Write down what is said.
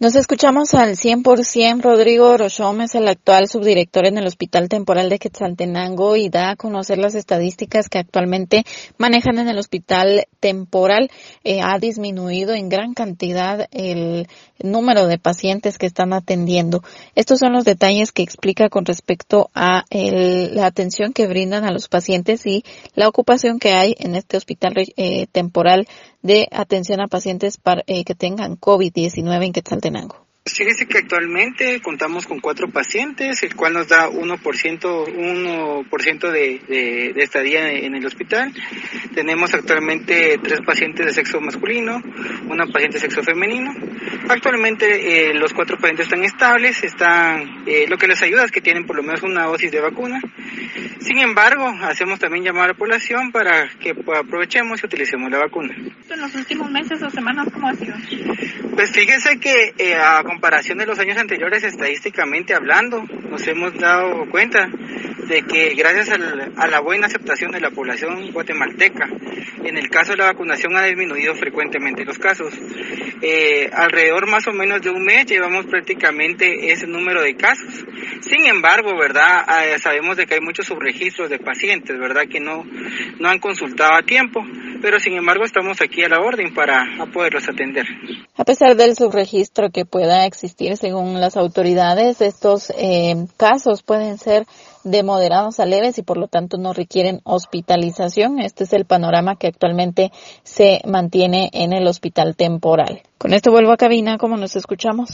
Nos escuchamos al 100%. Rodrigo Rochom es el actual subdirector en el Hospital Temporal de Quetzaltenango y da a conocer las estadísticas que actualmente manejan en el Hospital Temporal. Eh, ha disminuido en gran cantidad el número de pacientes que están atendiendo. Estos son los detalles que explica con respecto a la atención que brindan a los pacientes y la ocupación que hay en este Hospital eh, Temporal de atención a pacientes para, eh, que tengan COVID-19 en Quetzaltenango. Fíjese que actualmente contamos con cuatro pacientes, el cual nos da 1%, 1 de, de, de estadía en el hospital. Tenemos actualmente tres pacientes de sexo masculino, una paciente de sexo femenino. Actualmente eh, los cuatro pacientes están estables, están, eh, lo que les ayuda es que tienen por lo menos una dosis de vacuna. Sin embargo, hacemos también llamar a la población para que aprovechemos y utilicemos la vacuna. ¿En los últimos meses o semanas cómo ha sido? Pues fíjese que eh, a comparación de los años anteriores, estadísticamente hablando, nos hemos dado cuenta de que gracias a la buena aceptación de la población guatemalteca, en el caso de la vacunación ha disminuido frecuentemente los casos. Eh, alrededor más o menos de un mes llevamos prácticamente ese número de casos. Sin embargo, ¿verdad? Eh, sabemos de que hay muchos subregistros de pacientes, ¿verdad? Que no, no han consultado a tiempo, pero sin embargo estamos aquí a la orden para poderlos atender. A pesar del subregistro que pueda existir según las autoridades, estos eh, casos pueden ser de moderados a leves y por lo tanto no requieren hospitalización. Este es el panorama que actualmente se mantiene en el hospital temporal. Con esto vuelvo a cabina, como nos escuchamos.